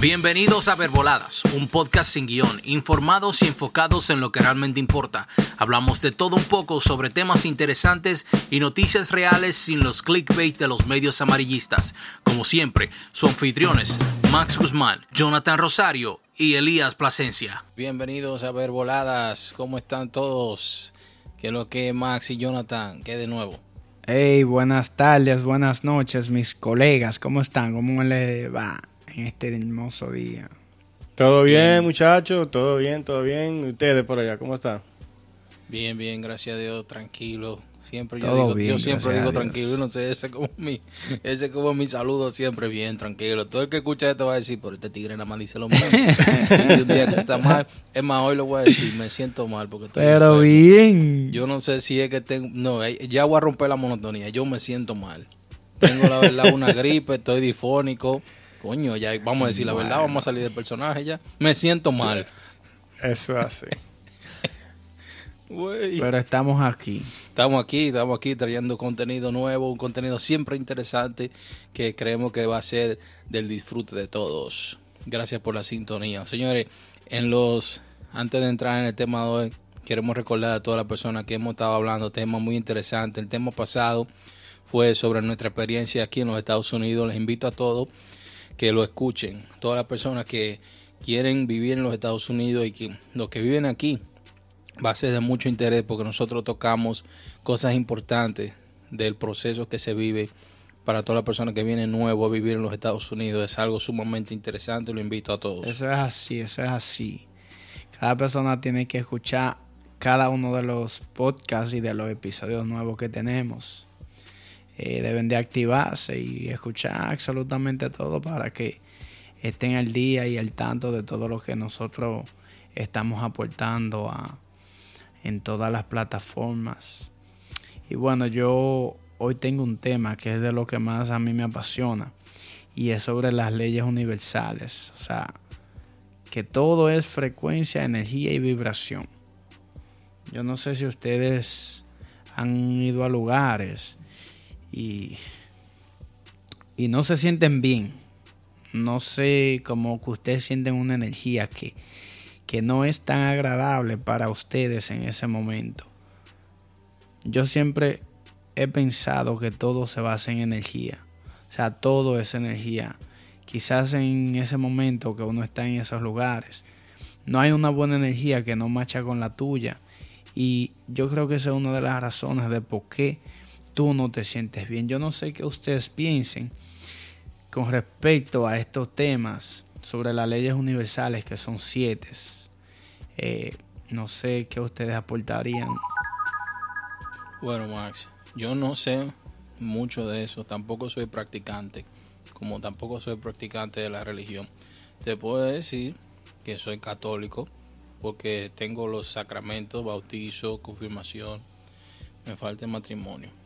Bienvenidos a Verboladas, un podcast sin guion, informados y enfocados en lo que realmente importa. Hablamos de todo un poco sobre temas interesantes y noticias reales sin los clickbait de los medios amarillistas. Como siempre, sus anfitriones, Max Guzmán, Jonathan Rosario y Elías Plasencia. Bienvenidos a Verboladas, ¿cómo están todos? ¿Qué es lo que Max y Jonathan? ¿Qué de nuevo? Hey, buenas tardes, buenas noches, mis colegas. ¿Cómo están? ¿Cómo les va en este hermoso día? Todo bien, muchachos, todo bien, todo bien. ¿Ustedes por allá, cómo están? Bien, bien, gracias a Dios, tranquilo. Siempre yo digo, bien, yo siempre digo tranquilo, yo no sé, ese es como mi, ese es como mi saludo siempre bien, tranquilo. Todo el que escucha esto va a decir, pero este tigre nada más dice lo mismo. Está mal, es más, hoy lo voy a decir, me siento mal porque estoy Pero enfermo. bien. Yo no sé si es que tengo, no, eh, ya voy a romper la monotonía, yo me siento mal. Tengo la verdad una gripe, estoy difónico. Coño, ya vamos a decir la verdad, vamos a salir del personaje ya. Me siento mal. Eso así. Güey. Pero estamos aquí. Estamos aquí, estamos aquí trayendo contenido nuevo, un contenido siempre interesante que creemos que va a ser del disfrute de todos. Gracias por la sintonía. Señores, en los antes de entrar en el tema de hoy, queremos recordar a todas las personas que hemos estado hablando temas muy interesantes. El tema pasado fue sobre nuestra experiencia aquí en los Estados Unidos. Les invito a todos que lo escuchen. Todas las personas que quieren vivir en los Estados Unidos y que los que viven aquí va a ser de mucho interés porque nosotros tocamos cosas importantes del proceso que se vive para todas las personas que vienen nuevo a vivir en los Estados Unidos. Es algo sumamente interesante lo invito a todos. Eso es así, eso es así. Cada persona tiene que escuchar cada uno de los podcasts y de los episodios nuevos que tenemos. Eh, deben de activarse y escuchar absolutamente todo para que estén al día y al tanto de todo lo que nosotros estamos aportando a, en todas las plataformas. Y bueno, yo hoy tengo un tema que es de lo que más a mí me apasiona y es sobre las leyes universales. O sea, que todo es frecuencia, energía y vibración. Yo no sé si ustedes han ido a lugares y, y no se sienten bien. No sé, como que ustedes sienten una energía que, que no es tan agradable para ustedes en ese momento. Yo siempre he pensado que todo se basa en energía. O sea, todo es energía. Quizás en ese momento que uno está en esos lugares, no hay una buena energía que no marcha con la tuya. Y yo creo que esa es una de las razones de por qué tú no te sientes bien. Yo no sé qué ustedes piensen con respecto a estos temas sobre las leyes universales que son siete. Eh, no sé qué ustedes aportarían. Bueno, Max, yo no sé mucho de eso. Tampoco soy practicante. Como tampoco soy practicante de la religión. Te puedo decir que soy católico porque tengo los sacramentos, bautizo, confirmación. Me falta matrimonio.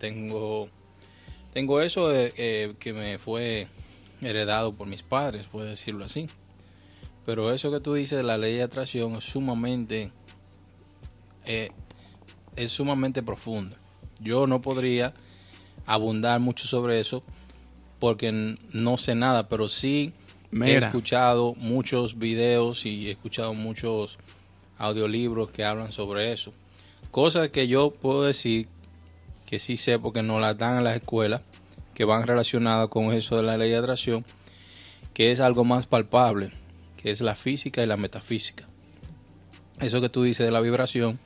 Tengo, tengo eso eh, eh, que me fue heredado por mis padres, puedo decirlo así. Pero eso que tú dices de la ley de atracción es sumamente, eh, es sumamente profundo. Yo no podría abundar mucho sobre eso porque no sé nada, pero sí he escuchado muchos videos y he escuchado muchos audiolibros que hablan sobre eso. Cosas que yo puedo decir que sí sé porque nos las dan en las escuelas, que van relacionadas con eso de la ley de atracción, que es algo más palpable, que es la física y la metafísica. Eso que tú dices de la vibración,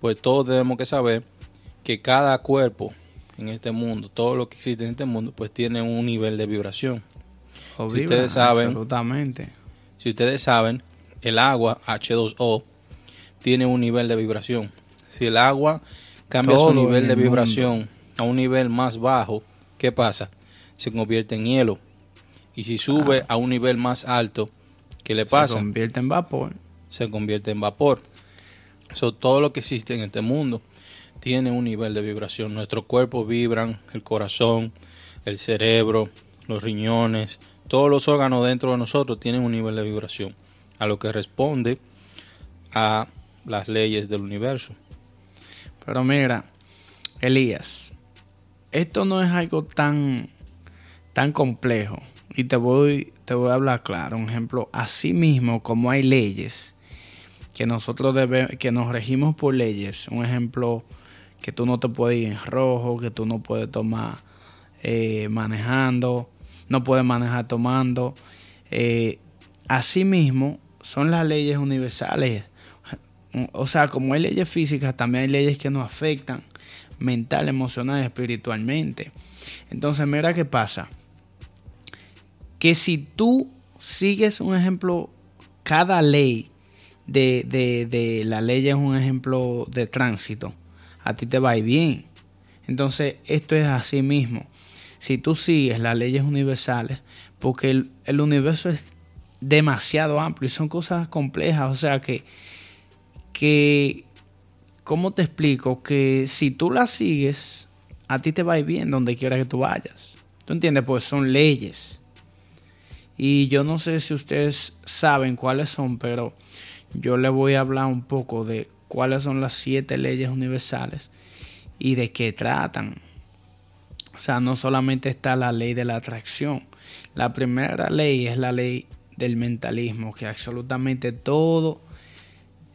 pues todos tenemos que saber que cada cuerpo en este mundo, todo lo que existe en este mundo, pues tiene un nivel de vibración. O Si ustedes saben- Absolutamente. Si ustedes saben, el agua H2O tiene un nivel de vibración. Si el agua cambia Todo su nivel de vibración a un nivel más bajo, ¿qué pasa? Se convierte en hielo. Y si sube a un nivel más alto, ¿qué le Se pasa? convierte en vapor. Se convierte en vapor. So, todo lo que existe en este mundo tiene un nivel de vibración. Nuestros cuerpos vibran, el corazón, el cerebro, los riñones, todos los órganos dentro de nosotros tienen un nivel de vibración, a lo que responde a las leyes del universo. Pero mira, Elías, esto no es algo tan, tan complejo Y te voy, te voy a hablar claro. Un ejemplo, así mismo como hay leyes que nosotros debemos, que nos regimos por leyes. Un ejemplo, que tú no te puedes ir en rojo, que tú no puedes tomar eh, manejando, no puedes manejar tomando. Eh, asimismo, son las leyes universales. O sea, como hay leyes físicas, también hay leyes que nos afectan mental, emocional, espiritualmente. Entonces, mira qué pasa. Que si tú sigues un ejemplo, cada ley de, de, de la ley es un ejemplo de tránsito, a ti te va bien. Entonces, esto es así mismo. Si tú sigues las leyes universales, porque el, el universo es demasiado amplio y son cosas complejas, o sea que, que, ¿cómo te explico? Que si tú las sigues, a ti te va a ir bien donde quiera que tú vayas. ¿Tú entiendes? Pues son leyes. Y yo no sé si ustedes saben cuáles son, pero yo les voy a hablar un poco de cuáles son las siete leyes universales y de qué tratan. O sea, no solamente está la ley de la atracción. La primera ley es la ley del mentalismo, que absolutamente todo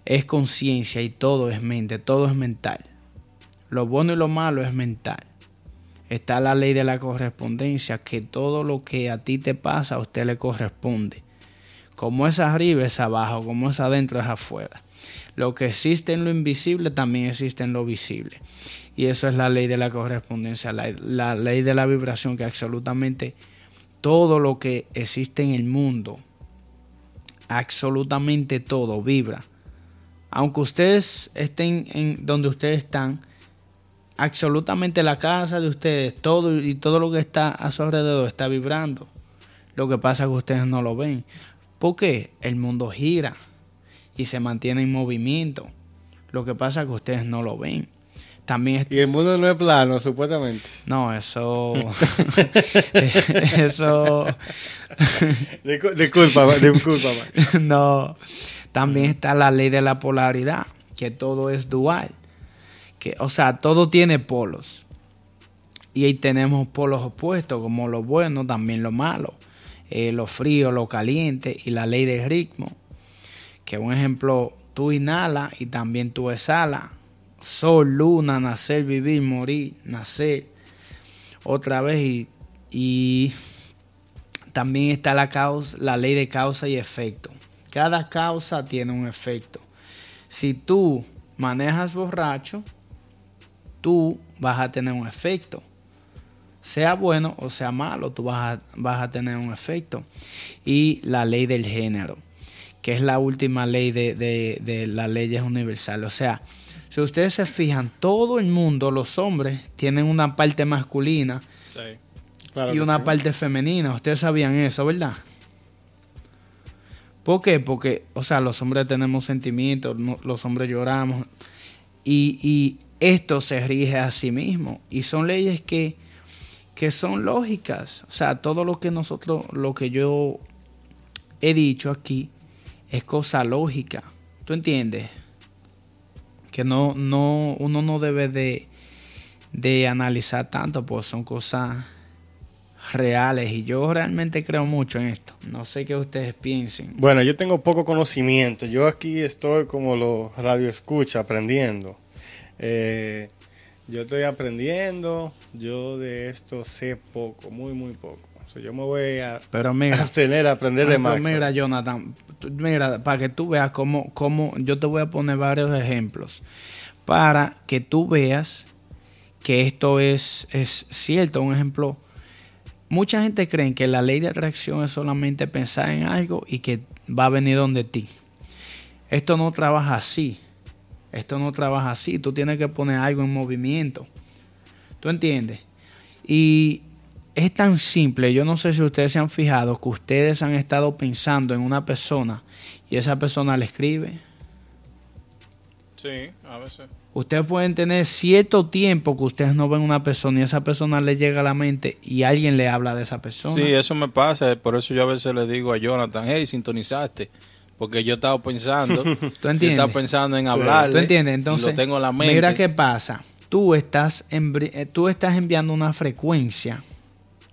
es conciencia y todo es mente, todo es mental. Lo bueno y lo malo es mental. Está la ley de la correspondencia, que todo lo que a ti te pasa a usted le corresponde. Como es arriba es abajo, como es adentro es afuera. Lo que existe en lo invisible también existe en lo visible. Y eso es la ley de la correspondencia, la, la ley de la vibración, que absolutamente todo lo que existe en el mundo, absolutamente todo vibra. Aunque ustedes estén en donde ustedes están, absolutamente la casa de ustedes, todo y todo lo que está a su alrededor está vibrando. Lo que pasa es que ustedes no lo ven. Porque el mundo gira y se mantiene en movimiento. Lo que pasa es que ustedes no lo ven. También y el mundo no es plano, supuestamente. No, eso. eso. disculpa, disculpa, Max. no. También está la ley de la polaridad, que todo es dual. Que, o sea, todo tiene polos. Y ahí tenemos polos opuestos, como lo bueno, también lo malo. Eh, lo frío, lo caliente y la ley del ritmo. Que un ejemplo, tú inhalas y también tú exhalas sol, luna, nacer, vivir, morir, nacer otra vez y, también está la causa, la ley de causa y efecto. Cada causa tiene un efecto. Si tú manejas borracho, tú vas a tener un efecto. Sea bueno o sea malo, tú vas a, vas a tener un efecto. Y la ley del género, que es la última ley de, de, de las leyes universales. O sea, si ustedes se fijan, todo el mundo, los hombres, tienen una parte masculina y una parte femenina. Ustedes sabían eso, ¿verdad? ¿Por qué? Porque, o sea, los hombres tenemos sentimientos, los hombres lloramos. Y, esto se rige a sí mismo. Y son leyes que, que son lógicas. O sea, todo lo que nosotros, lo que yo he dicho aquí, es cosa lógica. ¿Tú entiendes? que no, no, uno no debe de, de analizar tanto, pues son cosas reales y yo realmente creo mucho en esto. No sé qué ustedes piensen. Bueno, yo tengo poco conocimiento. Yo aquí estoy como los radio escucha aprendiendo. Eh, yo estoy aprendiendo. Yo de esto sé poco, muy muy poco. yo me voy a pero mira, abstener a aprender de más. Mira, Jonathan, mira, para que tú veas cómo, cómo, yo te voy a poner varios ejemplos para que tú veas que esto es, es cierto. Un ejemplo, mucha gente cree que la ley de atracción es solamente pensar en algo y que va a venir donde ti. Esto no trabaja así. Esto no trabaja así. Tú tienes que poner algo en movimiento. ¿Tú entiendes? Y es tan simple, yo no sé si ustedes se han fijado que ustedes han estado pensando en una persona y esa persona le escribe. Sí, a veces. Ustedes pueden tener cierto tiempo que ustedes no ven una persona y esa persona le llega a la mente y alguien le habla de esa persona. Sí, eso me pasa, por eso yo a veces le digo a Jonathan, hey, sintonizaste. Porque yo estaba pensando, ¿Tú entiendes? estaba pensando en hablar. ¿Tú entiendes? Entonces, lo tengo en la mente. mira qué pasa. Tú estás, tú estás enviando una frecuencia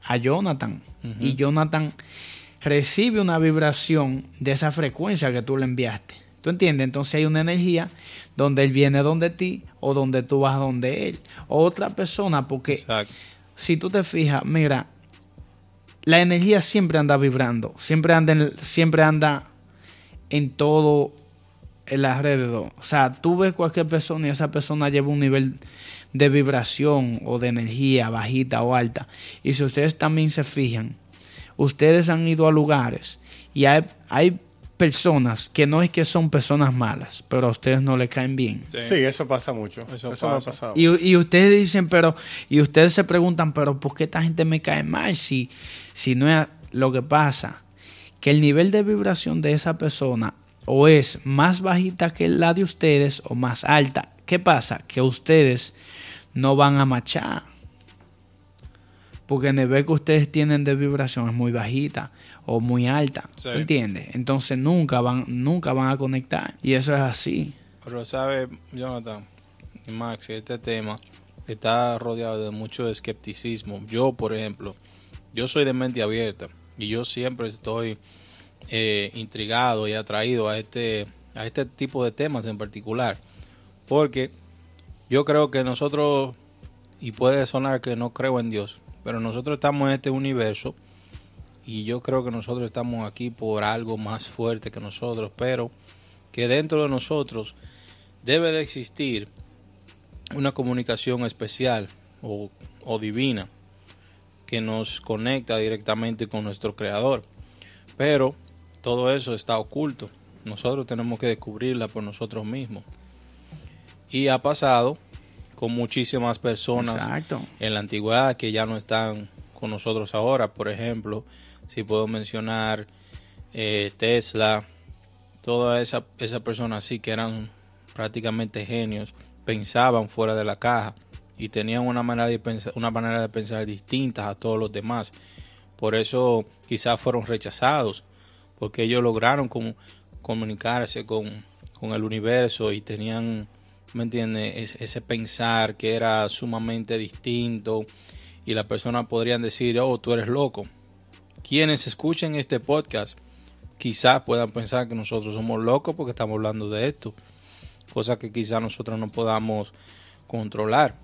a Jonathan. Y Jonathan recibe una vibración de esa frecuencia que tú le enviaste. ¿Tú entiendes? Entonces hay una energía donde él viene donde ti o donde tú vas donde él. O otra persona, porque si tú te fijas, mira, la energía siempre anda vibrando, siempre anda en, siempre anda en todo el alrededor. O sea, tú ves cualquier persona y esa persona lleva un nivel de vibración o de energía bajita o alta. Y si ustedes también se fijan, ustedes han ido a lugares y hay, hay personas que no es que son personas malas, pero a ustedes no le caen bien. Sí, eso pasa mucho. Eso, pasa. Y, y, ustedes dicen, pero, y ustedes se preguntan, pero ¿por qué esta gente me cae mal si, si no es lo que pasa? Que el nivel de vibración de esa persona o es más bajita que la de ustedes o más alta. ¿Qué pasa? Que ustedes no van a machar. Porque el nivel que ustedes tienen de vibración es muy bajita o muy alta. ¿Entiendes? Entonces nunca van, nunca van a conectar. Y eso es así. Pero sabe, Jonathan y Max, este tema está rodeado de mucho escepticismo. Yo, por ejemplo, yo soy de mente abierta y yo siempre estoy eh, intrigado y atraído a este, a este tipo de temas en particular. Porque yo creo que nosotros, y puede sonar que no creo en Dios, pero nosotros estamos en este universo y yo creo que nosotros estamos aquí por algo más fuerte que nosotros, pero que dentro de nosotros debe de existir una comunicación especial o, divina que nos conecta directamente con nuestro creador. Pero todo eso está oculto. Nosotros tenemos que descubrirla por nosotros mismos. Y ha pasado con muchísimas personas en la antigüedad que ya no están con nosotros ahora. Por ejemplo, si puedo mencionar eh, Tesla, toda esa, esa persona así que eran prácticamente genios, pensaban fuera de la caja y tenían una manera de pensar, una manera de pensar distinta a todos los demás. Por eso quizás fueron rechazados, porque ellos lograron comunicarse con, con, el universo y tenían, ¿me entiendes? ese pensar que era sumamente distinto y las personas podrían decir, oh, tú eres loco quienes escuchen este podcast quizás puedan pensar que nosotros somos locos porque estamos hablando de esto, cosa que quizás nosotros no podamos controlar.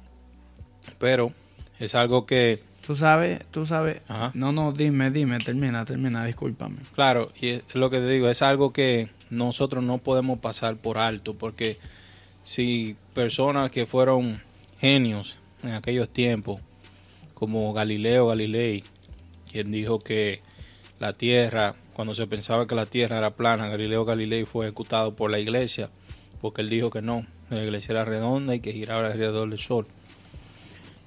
Pero es algo que... Tú sabes, tú sabes... No, no, dime, dime, termina, termina, discúlpame. Claro, y es lo que te digo, es algo que nosotros no podemos pasar por alto, porque si personas que fueron genios en aquellos tiempos, como Galileo Galilei, quien dijo que la Tierra, cuando se pensaba que la Tierra era plana, Galileo Galilei fue ejecutado por la iglesia, porque él dijo que no, la iglesia era redonda y que giraba alrededor del sol.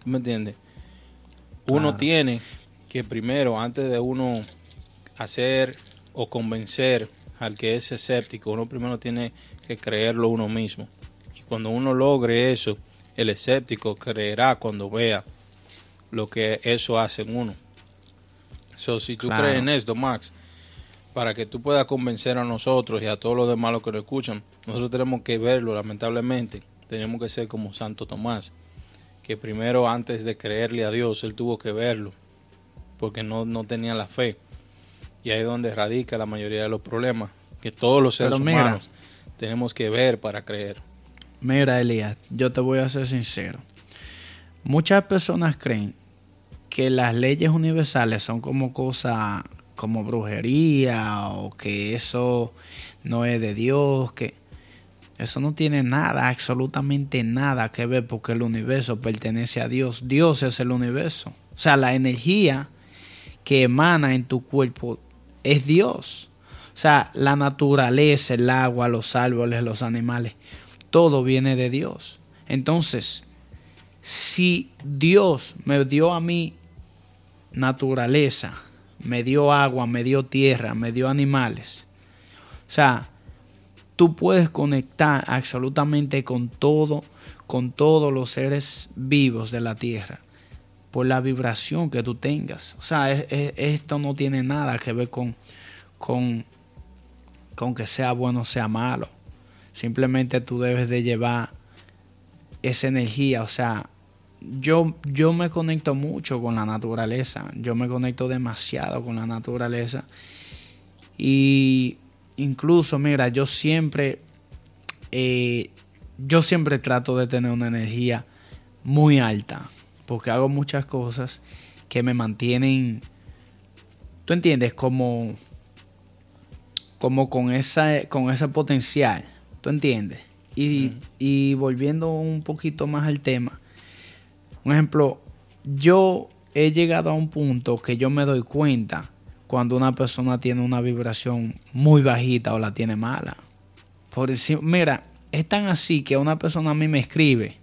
¿Tú me entiendes? Uno tiene que primero, antes de uno hacer o convencer al que es escéptico, uno primero tiene que creerlo uno mismo. Y cuando uno logre eso, el escéptico creerá cuando vea lo que eso hace en uno. So, si tú crees en esto, Max, para que tú puedas convencer a nosotros y a todos los demás los que lo escuchan, nosotros tenemos que verlo, lamentablemente. Tenemos que ser como Santo Tomás, que primero antes de creerle a Dios, él tuvo que verlo, porque no, no tenía la fe. Y ahí es donde radica la mayoría de los problemas, que todos los seres humanos tenemos que ver para creer. Mira, Elías, yo te voy a ser sincero. Muchas personas creen que las leyes universales son como cosas como brujería o que eso no es de Dios, que eso no tiene nada, absolutamente nada que ver porque el universo pertenece a Dios. Dios es el universo. O sea, la energía que emana en tu cuerpo es Dios. O sea, la naturaleza, el agua, los árboles, los animales, todo viene de Dios. Entonces, si Dios me dio a mí naturaleza, me dio agua, me dio tierra, me dio animales. O sea, tú puedes conectar absolutamente con todo, con todos los seres vivos de la tierra por la vibración que tú tengas. O sea, esto no tiene nada que ver con, con, con que sea bueno o sea malo. Simplemente tú debes de llevar esa energía, o sea, yo, yo me conecto mucho con la naturaleza. Yo me conecto demasiado con la naturaleza. Y incluso, mira, yo siempre, eh, yo siempre trato de tener una energía muy alta. Porque hago muchas cosas que me mantienen, tú entiendes, como, como con, esa, con ese potencial. ¿Tú entiendes? Y, y volviendo un poquito más al tema, un ejemplo, yo he llegado a un punto que yo me doy cuenta cuando una persona tiene una vibración muy bajita o la tiene mala. Por decir, mira, es tan así que una persona a mí me escribe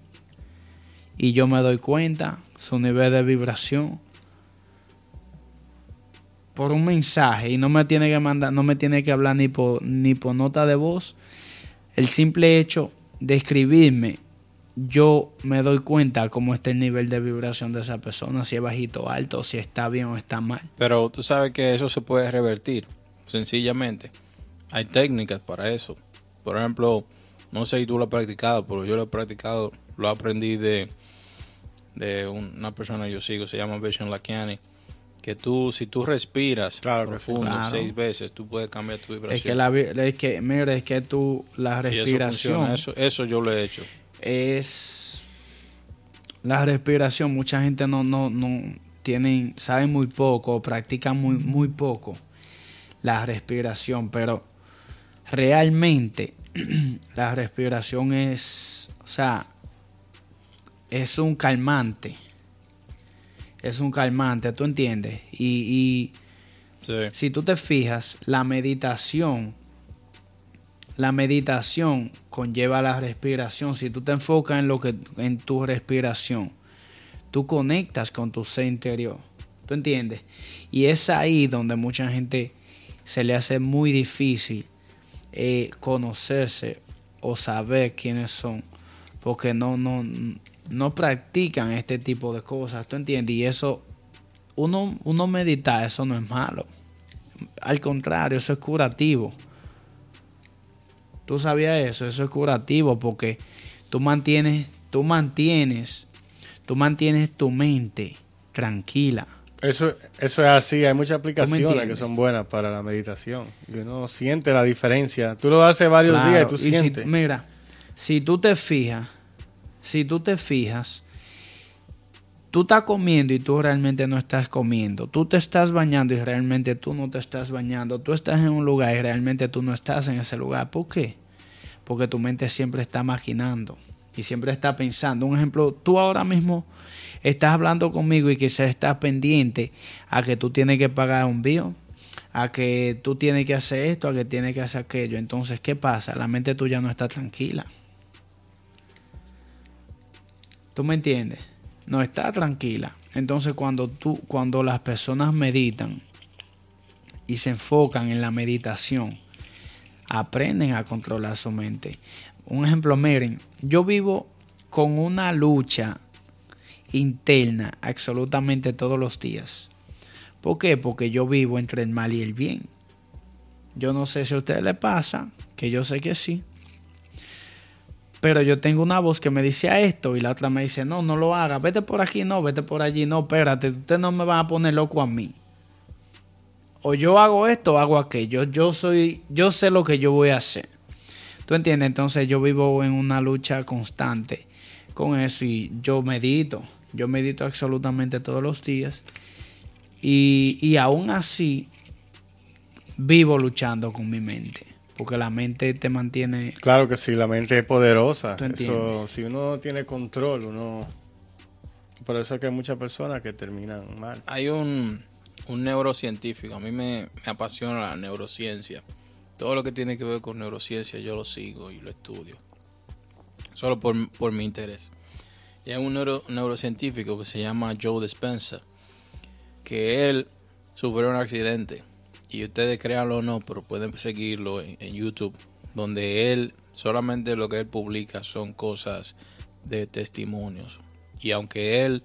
y yo me doy cuenta su nivel de vibración por un mensaje y no me tiene que mandar, no me tiene que hablar ni por ni por nota de voz. El simple hecho de escribirme yo me doy cuenta cómo está el nivel de vibración de esa persona, si es bajito o alto, si está bien o está mal. Pero tú sabes que eso se puede revertir, sencillamente. Hay técnicas para eso. Por ejemplo, no sé si tú lo has practicado, pero yo lo he practicado, lo aprendí de, de una persona que yo sigo, se llama Vision Lakiani. Que tú, si tú respiras profundo seis veces, tú puedes cambiar tu vibración. Es que, la, es que mira, es que tú, la respiración. Eso, eso yo lo he hecho es la respiración. Mucha gente no, no, no tienen, saben muy poco, practican muy, muy poco la respiración, pero realmente la respiración es, o sea, es un calmante. Es un calmante, ¿tú entiendes? Y, si tú te fijas, la meditación la meditación conlleva la respiración. Si tú te enfocas en lo que en tu respiración, tú conectas con tu ser interior. ¿Tú entiendes? Y es ahí donde mucha gente se le hace muy difícil eh, conocerse o saber quiénes son, porque no, no, no practican este tipo de cosas. ¿Tú entiendes? Y eso, uno, uno medita, eso no es malo. Al contrario, eso es curativo. Tú sabías eso, eso es curativo porque tú mantienes, tú mantienes, tú mantienes tu mente tranquila. Eso, eso es así, hay muchas aplicaciones que son buenas para la meditación. Uno siente la diferencia. Tú lo haces varios días y tú sientes. mira, si tú te fijas, si tú te fijas, tú estás comiendo y tú realmente no estás comiendo. Tú te estás bañando y realmente tú no te estás bañando. Tú estás en un lugar y realmente tú no estás en ese lugar. ¿Por qué? Porque tu mente siempre está imaginando y siempre está pensando. Un ejemplo, tú ahora mismo estás hablando conmigo y quizás estás pendiente a que tú tienes que pagar un bio, a que tú tienes que hacer esto, a que tienes que hacer aquello. Entonces, ¿qué pasa? La mente tuya no está tranquila. ¿Tú me entiendes? No está tranquila. Entonces cuando tú, cuando las personas meditan y se enfocan en la meditación, aprenden a controlar su mente. Un ejemplo, miren, yo vivo con una lucha interna absolutamente todos los días. ¿Por qué? Porque yo vivo entre el mal y el bien. Yo no sé si a usted le pasa, que yo sé que sí. Pero yo tengo una voz que me dice esto y la otra me dice, no, no lo haga, vete por aquí, no, vete por allí, no, espérate, usted no me va a poner loco a mí. O yo hago esto o hago aquello. Yo soy, yo sé lo que yo voy a hacer. ¿Tú entiendes? Entonces yo vivo en una lucha constante con eso y yo medito. Yo medito absolutamente todos los días. Y, y aún así vivo luchando con mi mente. Porque la mente te mantiene. Claro que sí, la mente es poderosa. Eso, si uno tiene control, uno. Por eso es que hay muchas personas que terminan mal. Hay un, un neurocientífico, a mí me, apasiona la neurociencia. Todo lo que tiene que ver con neurociencia yo lo sigo y lo estudio. Solo por, por mi interés. Y hay un neurocientífico que se llama Joe Dispenza, que él sufrió un accidente y ustedes créanlo o no, pero pueden seguirlo en, YouTube, donde él solamente lo que él publica son cosas de testimonios. Y aunque él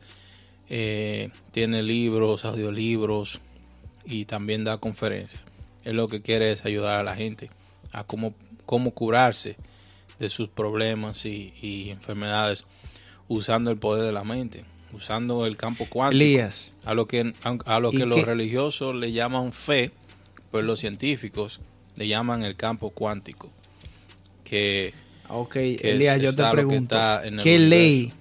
eh, tiene libros, audiolibros y también da conferencias, él lo que quiere es ayudar a la gente a cómo, cómo curarse de sus problemas y, y enfermedades usando el poder de la mente, usando el campo cuántico. Elías, A lo que, a lo ¿Y que los religiosos le llaman fe, pues los científicos le llaman el campo cuántico. Que ok, es- Elías, yo te que pregunto, ¿qué ley,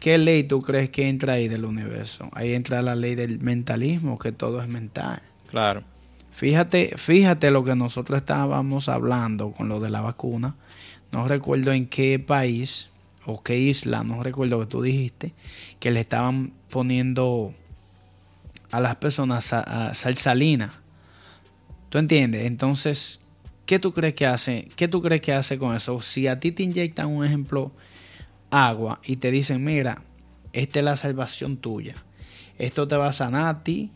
qué ley tú crees que entra ahí del universo? Ahí entra la ley del mentalismo, que todo es mental. claro, Fíjate, fíjate lo que nosotros estábamos hablando con lo de la vacuna. No recuerdo en qué país o qué isla, no recuerdo que tú dijiste, que le estaban poniendo a las personas sa- a sal salina. ¿Tú entiendes? Entonces, ¿qué tú crees que hace? ¿Qué tú crees que hace con eso? Si a ti te inyectan un ejemplo agua y te dicen, mira, esta es la salvación tuya. Esto te va a sanar a ti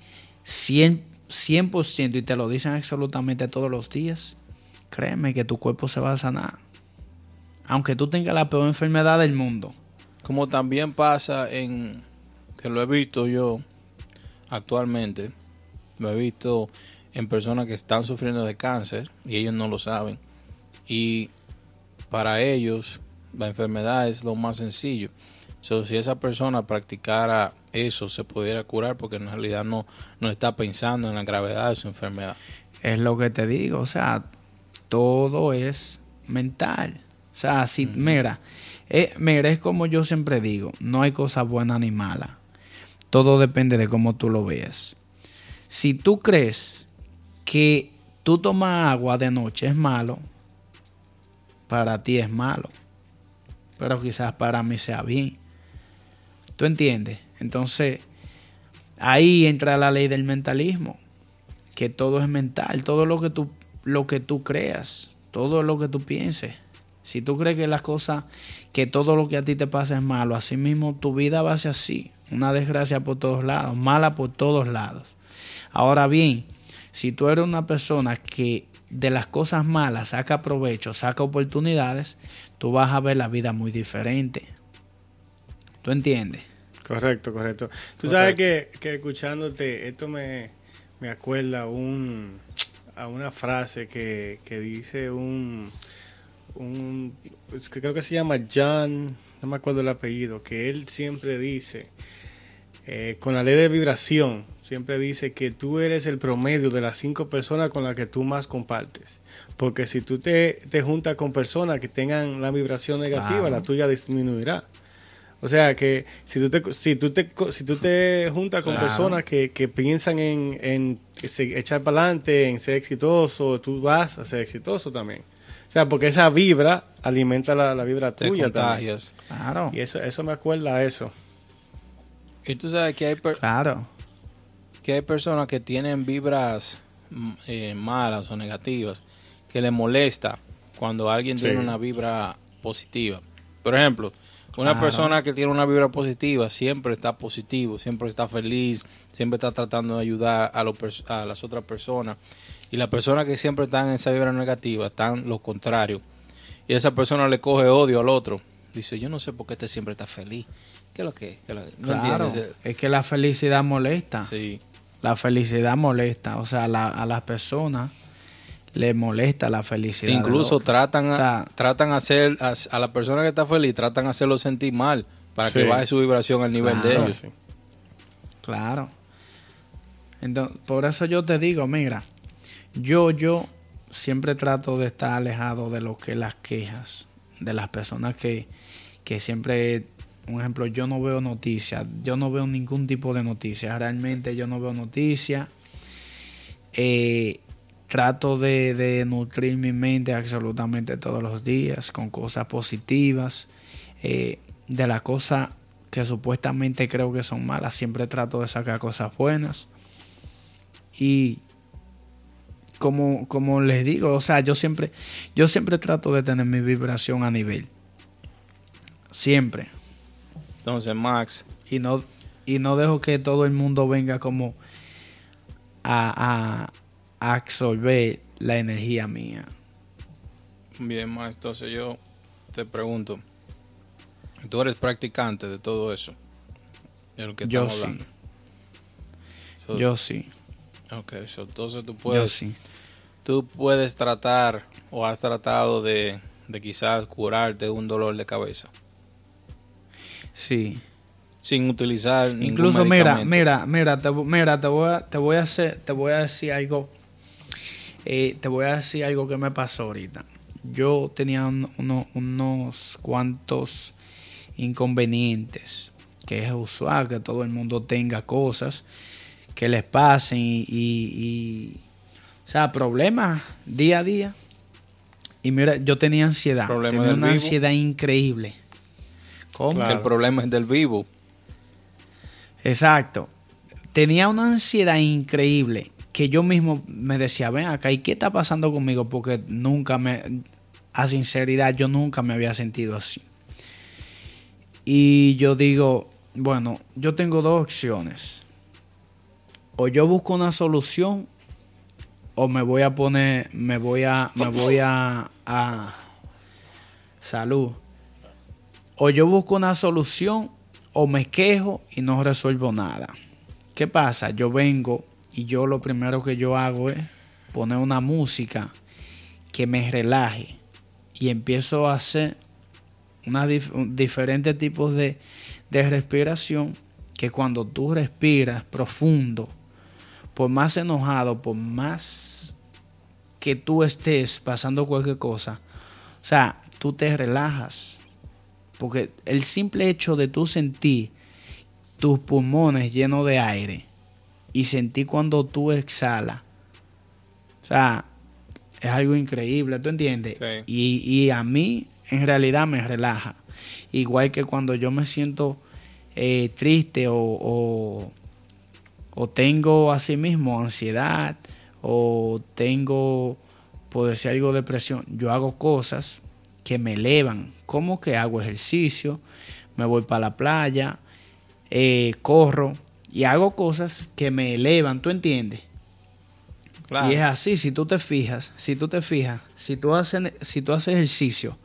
100%, 100% y te lo dicen absolutamente todos los días. Créeme que tu cuerpo se va a sanar. Aunque tú tengas la peor enfermedad del mundo. como también pasa en, que lo he visto yo actualmente, lo he visto en personas que están sufriendo de cáncer y ellos no lo saben. Y para ellos la enfermedad es lo más sencillo. So, si esa persona practicara eso, se pudiera curar porque en realidad no, no está pensando en la gravedad de su enfermedad. Es lo que te digo. O sea, todo es mental. O sea, si, mira, eh, mira, es como yo siempre digo, no hay cosa buena ni mala. Todo depende de cómo tú lo veas. Si tú crees que tú tomas agua de noche es malo, para ti es malo. Pero quizás para mí sea bien. ¿Tú entiendes? Entonces, ahí entra la ley del mentalismo. Que todo es mental, todo lo que tú, lo que tú creas, todo lo que tú pienses. Si tú crees que las cosas, que todo lo que a ti te pasa es malo, así mismo tu vida va a ser así. Una desgracia por todos lados, mala por todos lados. Ahora bien, si tú eres una persona que de las cosas malas saca provecho, saca oportunidades, tú vas a ver la vida muy diferente. ¿Tú entiendes? Correcto, correcto. Tú sabes que, que escuchándote, esto me, me acuerda un, a una frase que, que dice un, un creo que se llama John, no me acuerdo el apellido, que él siempre dice, eh, con la ley de vibración, siempre dice que tú eres el promedio de las cinco personas con las que tú más compartes. Porque si tú te, te juntas con personas que tengan la vibración negativa, la tuya disminuirá. O sea que si tú te, si tú te, si tú te juntas con Claro. personas que, que piensan en, en echar para adelante, en ser exitoso, tú vas a ser exitoso también. O sea, porque esa vibra alimenta la, la vibra Te tuya también. Claro, Y eso, eso me acuerda a eso. Y tú sabes que hay, per- claro. que hay personas que tienen vibras mm, eh, malas o negativas que les molesta cuando alguien Sí. tiene una vibra positiva. Por ejemplo, una Claro. persona que tiene una vibra positiva siempre está positivo, siempre está feliz, siempre está tratando de ayudar a, los a las otras personas. Y las personas que siempre están en esa vibra negativa están lo contrario. Y esa persona le coge odio al otro. Dice, yo no sé por qué este siempre está feliz. ¿Qué es lo que? ¿Qué es lo que- ¿No Claro, entiendes? es que la felicidad molesta. Sí. La felicidad molesta. O sea, la- a las personas le molesta la felicidad. Incluso tratan a, O sea, tratan a hacer a, a la persona que está feliz, tratan a hacerlo sentir mal para que baje su vibración al nivel de ellos. Sí. Claro. Entonces, por eso yo te digo, mira, yo, yo siempre trato de estar alejado de lo que las quejas, de las personas que, que siempre, un ejemplo, yo no veo noticias, yo no veo ningún tipo de noticias, realmente yo no veo noticias. Eh, trato de, nutrir mi mente absolutamente todos los días con cosas positivas. Eh, de las cosas que supuestamente creo que son malas, siempre trato de sacar cosas buenas. Y como, como les digo, o sea, yo siempre, yo siempre trato de tener mi vibración a nivel. Siempre. Entonces, Max, Y no, y no dejo que todo el mundo venga como a, a, a absorber la energía mía. bien, Max, entonces yo te pregunto, tú eres practicante de todo eso, de lo que Yo estamos sí. hablando. So, Yo sí. ok, so, entonces tú Yo puedes, sí. tú puedes tratar o has tratado de, de quizás curarte un dolor de cabeza. Sí. Sin utilizar ningún Incluso, mira, mira, mira, te, mira, te voy a, te voy a hacer, te voy a decir algo. eh, te voy a decir algo que me pasó ahorita. Yo tenía un- uno- unos cuantos inconvenientes, que es usual que todo el mundo tenga cosas que les pasen y, y- y- o sea, problemas día a día. Y mira, yo tenía ansiedad, Problema tenía una vivo. ansiedad increíble. ¿Cómo? Que el problema es del vivo. Exacto. Tenía una ansiedad increíble que yo mismo me decía, ven acá, ¿y qué está pasando conmigo? Porque nunca me, a sinceridad, yo nunca me había sentido así. Y yo digo, bueno, yo tengo dos opciones. O yo busco una solución o me voy a poner, me voy a, me voy a, a salud. O yo busco una solución o me quejo y no resuelvo nada. ¿Qué pasa? Yo vengo y yo lo primero que yo hago es poner una música que me relaje y empiezo a hacer una dif- diferentes tipos de, de respiración que cuando tú respiras profundo, por más enojado, por más que tú estés pasando cualquier cosa, o sea, tú te relajas. Porque el simple hecho de tú sentir tus pulmones llenos de aire y sentir cuando tú exhalas, o sea, es algo increíble, ¿tú entiendes? Sí. Y, y a mí en realidad me relaja. Igual que cuando yo me siento eh, triste o, o, o tengo así mismo ansiedad o tengo, por decir algo, depresión, yo hago cosas que me elevan. Como que hago ejercicio, me voy para la playa, eh, corro y hago cosas que me elevan, ¿tú entiendes? Claro. Y es así, si tú te fijas, si tú te fijas, si tú haces, si tú haces ejercicio,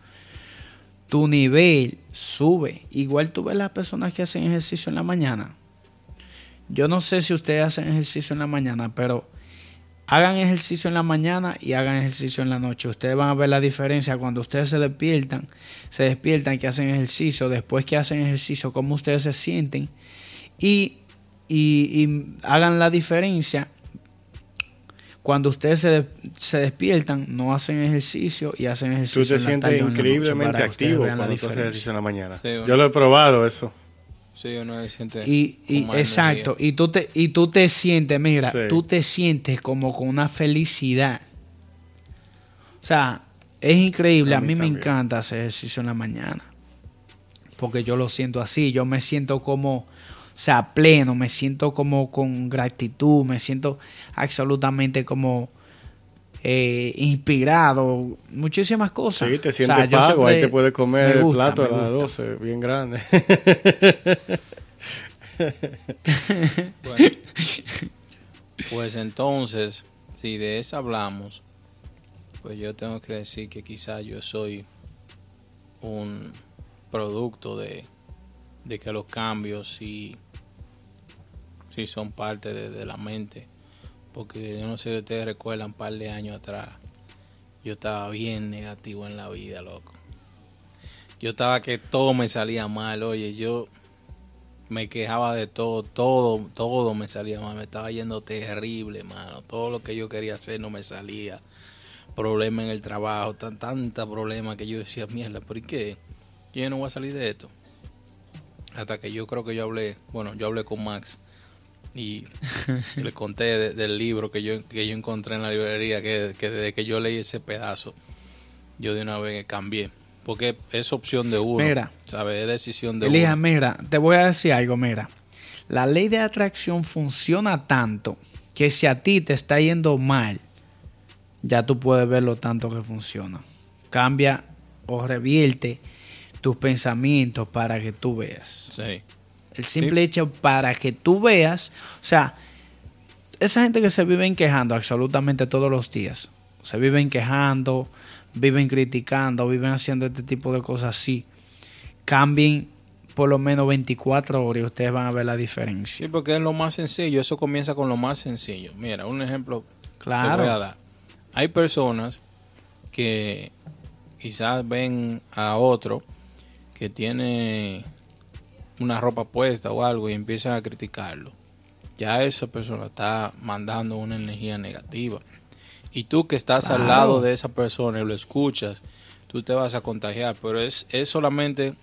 tu nivel sube. Igual tú ves las personas que hacen ejercicio en la mañana. Yo no sé si ustedes hacen ejercicio en la mañana, pero hagan ejercicio en la mañana y hagan ejercicio en la noche. Ustedes van a ver la diferencia cuando ustedes se despiertan, se despiertan que hacen ejercicio, después que hacen ejercicio, cómo ustedes se sienten y, y- y hagan la diferencia cuando ustedes se, se despiertan, no hacen ejercicio y hacen ejercicio. Tú te en la sientes tarde increíblemente activo cuando haces ejercicio en la mañana. Sí, bueno. Yo lo he probado eso. Sí, uno se siente Y, exacto, y tú te, y tú te sientes, mira, Sí. tú te sientes como con una felicidad. O sea, es increíble. A A mí mí, me encanta hacer ejercicio en la mañana. Porque yo lo siento así, yo me siento como, o sea, pleno, me siento como con gratitud, me siento absolutamente como eh, inspirado, muchísimas cosas. Sí, te O sea, sientes pago, ahí te puedes comer me el gusta, plato a las gusta. 12, bien grande. Bueno, pues entonces, si de eso hablamos, pues yo tengo que decir que quizás yo soy un producto de, de que los cambios sí, sí son parte de, de la mente. Porque yo no sé si ustedes recuerdan, un par de años atrás, yo estaba bien negativo en la vida, loco. Yo estaba que todo me salía mal, oye, yo me quejaba de todo, todo, todo me salía mal, me estaba yendo terrible, mano. Todo lo que yo quería hacer no me salía. Problema en el trabajo, tan, tanta problema que yo decía, mierda, ¿por qué? Yo no voy a salir de esto. Hasta que yo creo que yo hablé, bueno, yo hablé con Max y le conté de- del libro que yo, que yo encontré en la librería, que, que desde que yo leí ese pedazo, yo de una vez cambié. Porque es opción de uno, Mira. ¿sabes? Es decisión de Elija, uno. mira, te voy a decir algo, mira. La ley de atracción funciona tanto que si a ti te está yendo mal, ya tú puedes ver lo tanto que funciona. Cambia o revierte tus pensamientos para que tú veas. Sí. El simple hecho para que tú veas, o sea, esa gente que se viven quejando absolutamente todos los días, se viven quejando, viven criticando, viven haciendo este tipo de cosas así, cambien por lo menos 24 horas y ustedes van a ver la diferencia. Sí, porque es lo más sencillo. Eso comienza con lo más sencillo. Mira, un ejemplo te voy a Claro, dar. Hay personas que quizás ven a otro que tiene una ropa puesta o algo y empiezan a criticarlo, ya esa persona está mandando una energía negativa. Y tú que estás al lado de esa persona y lo escuchas, tú te vas a contagiar, pero es, es solamente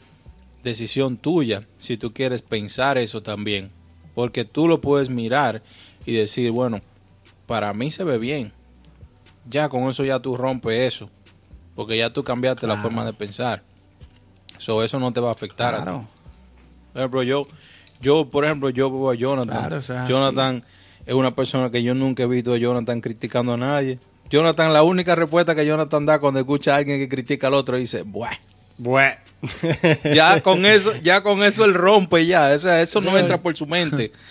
decisión tuya si tú quieres pensar eso también. Porque tú lo puedes mirar y decir, bueno, para mí se ve bien. Ya con eso ya tú rompes eso. Porque ya tú cambiaste la forma de pensar. So, eso no te va a afectar a ti. Por ejemplo, yo, yo, por ejemplo, yo veo a Jonathan. Claro. Jonathan es una persona que yo nunca he visto a Jonathan criticando a nadie. Jonathan, la única respuesta que Jonathan da cuando escucha a alguien que critica al otro, dice, bueno. Bueno. Ya con eso, ya con eso él rompe ya. O sea, eso no entra por su mente.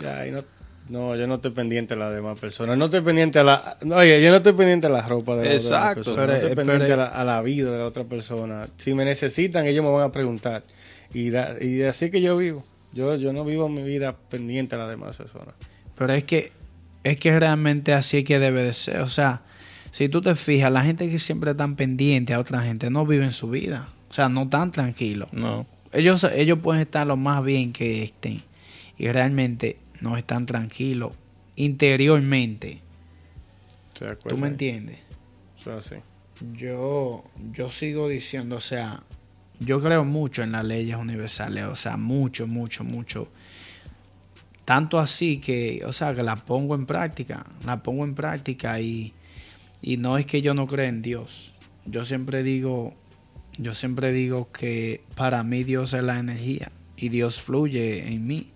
Ya, y no, no, yo no estoy pendiente a las demás personas. No estoy pendiente a la. no, Oye, yo no estoy pendiente a la ropa de la otra Exacto. persona. Pero, no estoy eh, pendiente a, la, a la vida de la otra persona. Si me necesitan, ellos me van a preguntar. Y, y así que yo vivo. Yo, yo no vivo mi vida pendiente a las demás personas. Pero es que es que realmente así es que debe de ser. O sea, si tú te fijas, la gente que siempre están pendiente a otra gente no viven su vida. O sea, no están tranquilos. No. Ellos, ellos pueden estar lo más bien que estén. Y realmente no están tranquilos interiormente. ¿Tú me entiendes? Yo, yo sigo diciendo, o sea, yo creo mucho en las leyes universales, o sea, mucho, mucho, mucho. Tanto así que, o sea, que la pongo en práctica, la pongo en práctica y, y no es que yo no crea en Dios. Yo siempre digo, yo siempre digo que para mí Dios es la energía y Dios fluye en mí,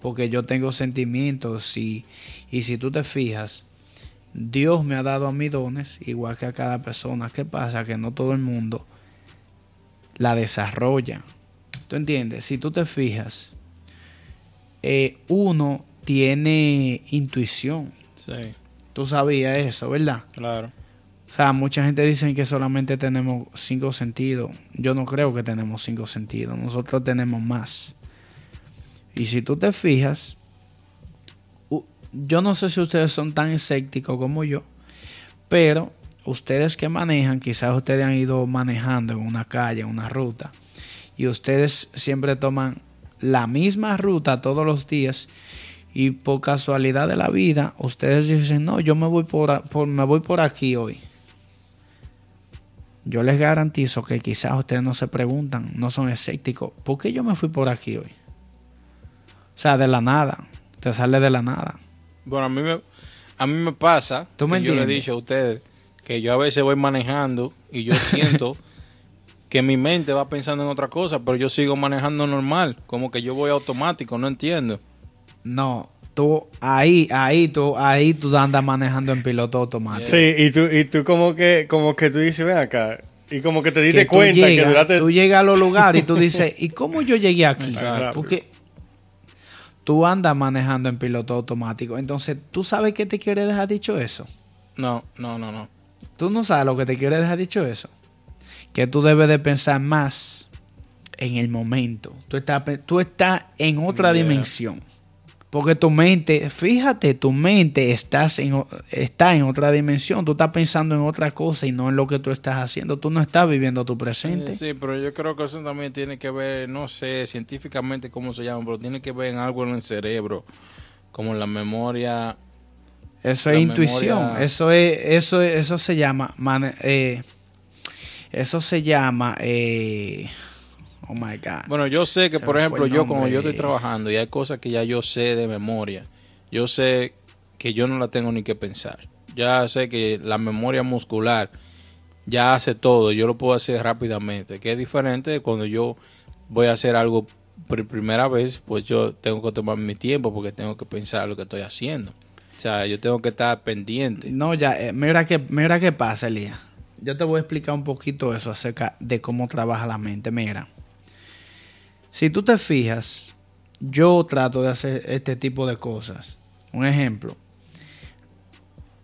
porque yo tengo sentimientos y, y si tú te fijas, Dios me ha dado a mí dones, igual que a cada persona. ¿Qué pasa? Que no todo el mundo la desarrolla. ¿Tú entiendes? Si tú te fijas, eh, uno tiene intuición. Sí, Tú sabías eso, ¿verdad? claro. O sea, mucha gente dice que solamente tenemos cinco sentidos. Yo no creo que tenemos cinco sentidos. Nosotros tenemos más. Y si tú te fijas, yo no sé si ustedes son tan escépticos como yo, pero ustedes que manejan, quizás ustedes han ido manejando en una calle, en una ruta, y ustedes siempre toman la misma ruta todos los días y por casualidad de la vida ustedes dicen no yo me voy por, me voy por aquí hoy yo les garantizo que quizás ustedes no se preguntan no son escépticos ¿por qué yo me fui por aquí hoy? o sea de la nada te sale de la nada. Bueno, a mí me, a mí me pasa, ¿Tú me yo le he dicho a ustedes, que yo a veces voy manejando y yo siento que mi mente va pensando en otra cosa, pero yo sigo manejando normal, como que yo voy automático, no entiendo. no tú ahí ahí tú ahí tú andas manejando en piloto automático Sí, y tú, y tú como que, como que tú dices, ven acá. Y como que te diste que tú cuenta que llegas, duraste. tú llegas a los lugares y tú dices, ¿y cómo yo llegué aquí? Exacto. Porque tú andas manejando en piloto automático. Entonces, ¿tú sabes qué te quiere dejar dicho eso? No, no, no, no. Tú no sabes lo que te quiere dejar dicho eso. Que tú debes de pensar más en el momento. Tú estás, tú estás en otra Yeah. dimensión. Porque tu mente, fíjate, tu mente estás en, está en otra dimensión. Tú estás pensando en otra cosa y no en lo que tú estás haciendo. Tú no estás viviendo tu presente. Sí, pero yo creo que eso también tiene que ver, no sé científicamente cómo se llama, pero tiene que ver en algo en el cerebro, como en la memoria. Eso La es intuición. memoria- Eso es, eso es- eso se llama, eh, eso se llama, eh, oh my God. Bueno, yo sé que, Se por ejemplo, yo como yo estoy trabajando y hay cosas que ya yo sé de memoria, yo sé que yo no la tengo ni que pensar. Ya sé que la memoria muscular ya hace todo, yo lo puedo hacer rápidamente, que es diferente de cuando yo voy a hacer algo por primera vez, pues yo tengo que tomar mi tiempo porque tengo que pensar lo que estoy haciendo. O sea, yo tengo que estar pendiente. No, ya, eh, mira que, mira qué pasa, Elías. Yo te voy a explicar un poquito eso acerca de cómo trabaja la mente. Mira, si tú te fijas, yo trato de hacer este tipo de cosas. Un ejemplo,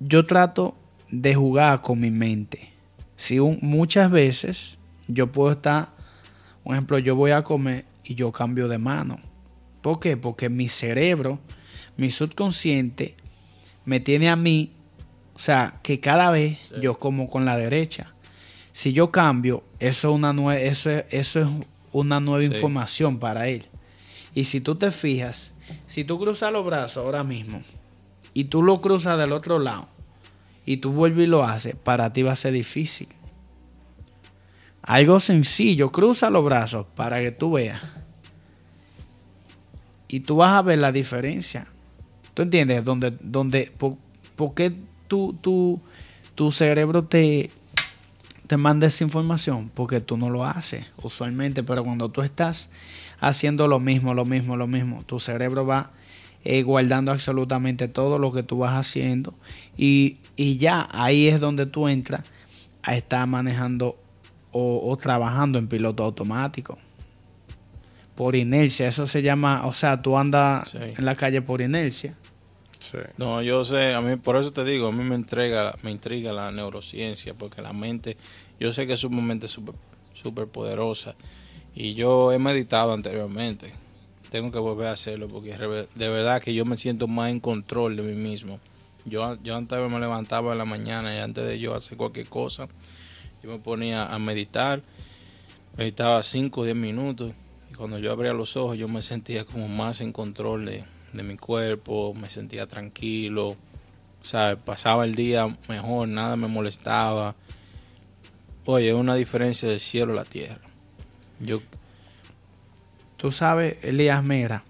yo trato de jugar con mi mente. Si un- muchas veces yo puedo estar, un ejemplo, yo voy a comer y yo cambio de mano. ¿Por qué? Porque mi cerebro, mi subconsciente, me tiene a mí, o sea, que cada vez yo como con la derecha. Si yo cambio, eso es una, nue- eso es, eso es una nueva Sí. información para él. Y si tú te fijas, si tú cruzas los brazos ahora mismo y tú lo cruzas del otro lado y tú vuelves y lo haces, para ti va a ser difícil. Algo sencillo, cruza los brazos para que tú veas. Y tú vas a ver la diferencia. ¿Tú entiendes? Donde, donde, por, qué tu, tu, tu cerebro te, te manda esa información? Porque tú no lo haces usualmente, pero cuando tú estás haciendo lo mismo, lo mismo, lo mismo, tu cerebro va eh, guardando absolutamente todo lo que tú vas haciendo y, y ya ahí es donde tú entras a estar manejando o, trabajando en piloto automático. Por inercia, eso se llama, o sea, tú andas en la calle por inercia. No, yo sé, a mí por eso te digo, a mí me entrega, me intriga la neurociencia, porque la mente, yo sé que es sumamente super, super poderosa y yo he meditado anteriormente. Tengo que volver a hacerlo porque de verdad que yo me siento más en control de mí mismo. Yo, yo antes me levantaba en la mañana y antes de yo hacer cualquier cosa, yo me ponía a meditar, meditaba 5 o 10 minutos y cuando yo abría los ojos yo me sentía como más en control de, mi cuerpo, me sentía tranquilo, o sea, pasaba el día mejor, nada me molestaba. Oye, es una diferencia del cielo a la tierra. Yo... Tú sabes, Elías Mera,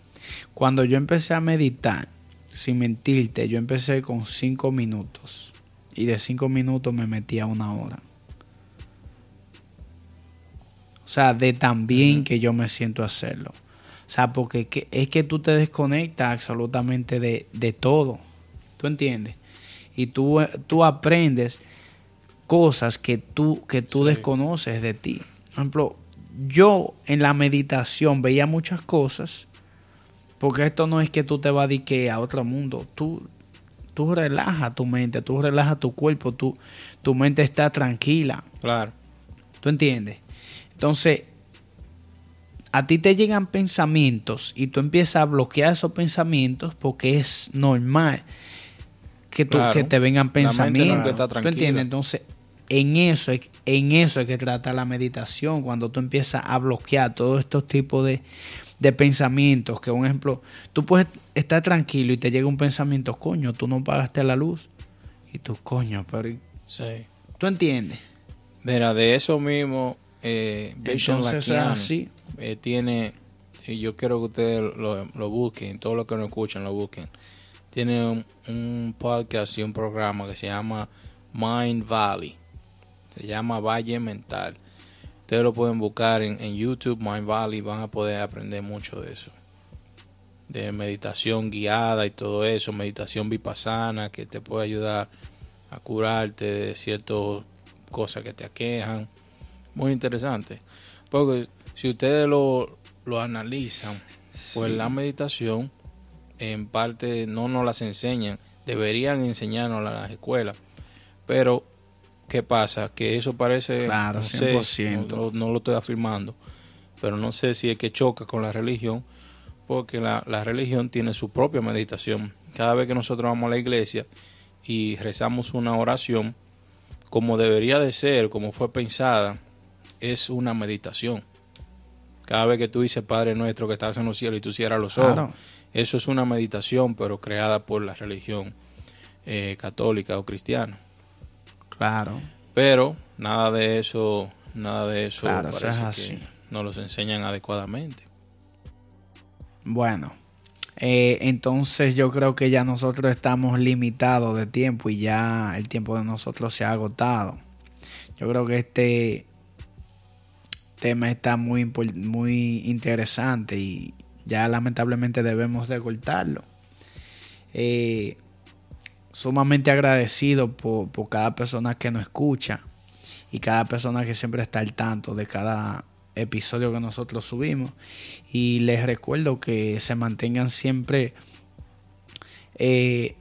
cuando yo empecé a meditar, sin mentirte, yo empecé con 5 minutos y de 5 minutos me metí a una hora. O sea, de tan bien que yo me siento hacerlo. O sea, porque es que tú te desconectas absolutamente de, todo. ¿Tú entiendes? Y tú, tú aprendes cosas que tú, que tú desconoces de ti. Por ejemplo, yo en la meditación veía muchas cosas. Porque esto no es que tú te vas a, a otro mundo. Tú, tú relajas tu mente, tú relajas tu cuerpo, tú, tu mente está tranquila. Claro. ¿Tú entiendes? Entonces, a ti te llegan pensamientos y tú empiezas a bloquear esos pensamientos porque es normal que, tú, que te vengan pensamientos. ¿Tú entiendes? Entonces, en eso, en eso hay que tratar la meditación, cuando tú empiezas a bloquear todos estos tipos de, de pensamientos, que un ejemplo, tú puedes estar tranquilo y te llega un pensamiento, coño, tú no pagaste la luz. Y tú, coño, pero... Sí. ¿Tú entiendes? Mira, de eso mismo, eh, Entonces, así. Eh, tiene, si yo quiero que ustedes lo, busquen, todos los que no escuchan lo busquen. Tiene un, podcast y un programa que se llama Mind Valley. Se llama Valle Mental. Ustedes lo pueden buscar en, en YouTube, Mind Valley, van a poder aprender mucho de eso. De meditación guiada y todo eso, meditación vipassana que te puede ayudar a curarte de ciertas cosas que te aquejan muy interesante. Porque si ustedes lo, lo analizan, pues la meditación en parte no nos las enseñan, deberían enseñarnos a las escuelas. Pero, ¿qué pasa? Que eso parece, claro, no, sé, no, no, lo estoy afirmando, pero no sé si es que choca con la religión, porque la, la religión tiene su propia meditación. Cada vez que nosotros vamos a la iglesia y rezamos una oración, como debería de ser, como fue pensada, es una meditación. Cada vez que tú dices Padre nuestro que estás en los cielos y tú cierras los ojos, eso es una meditación, pero creada por la religión eh, católica o cristiana. Claro. Pero nada de eso, nada de eso parece que no los enseñan adecuadamente. Bueno, eh, entonces yo creo que ya nosotros estamos limitados de tiempo y ya el tiempo de nosotros se ha agotado. Yo creo que este tema está muy, muy interesante y ya lamentablemente debemos de cortarlo. Eh, sumamente agradecido por, por, cada persona que nos escucha y cada persona que siempre está al tanto de cada episodio que nosotros subimos. Y les recuerdo que se mantengan siempre eh,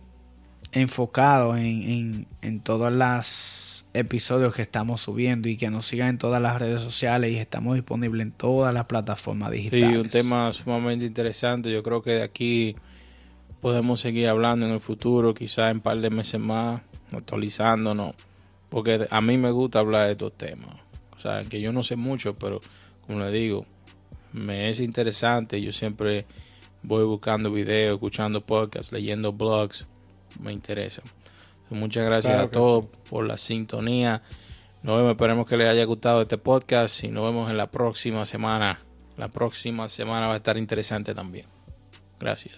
enfocados en, en, en todas las episodios que estamos subiendo y que nos sigan en todas las redes sociales y estamos disponibles en todas las plataformas digitales. Sí, un tema sumamente interesante. Yo creo que de aquí podemos seguir hablando en el futuro, quizás en un par de meses más, actualizándonos, porque a mí me gusta hablar de estos temas. O sea, que yo no sé mucho, pero como le digo, me es interesante. Yo siempre voy buscando videos, escuchando podcasts, leyendo blogs. Me interesa. Muchas gracias Claro a todos por la sintonía. Nos vemos, esperemos que les haya gustado este podcast y nos vemos en la próxima semana. La próxima semana va a estar interesante también. Gracias.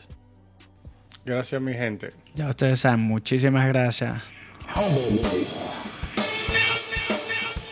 Gracias, mi gente. Ya ustedes saben, muchísimas gracias.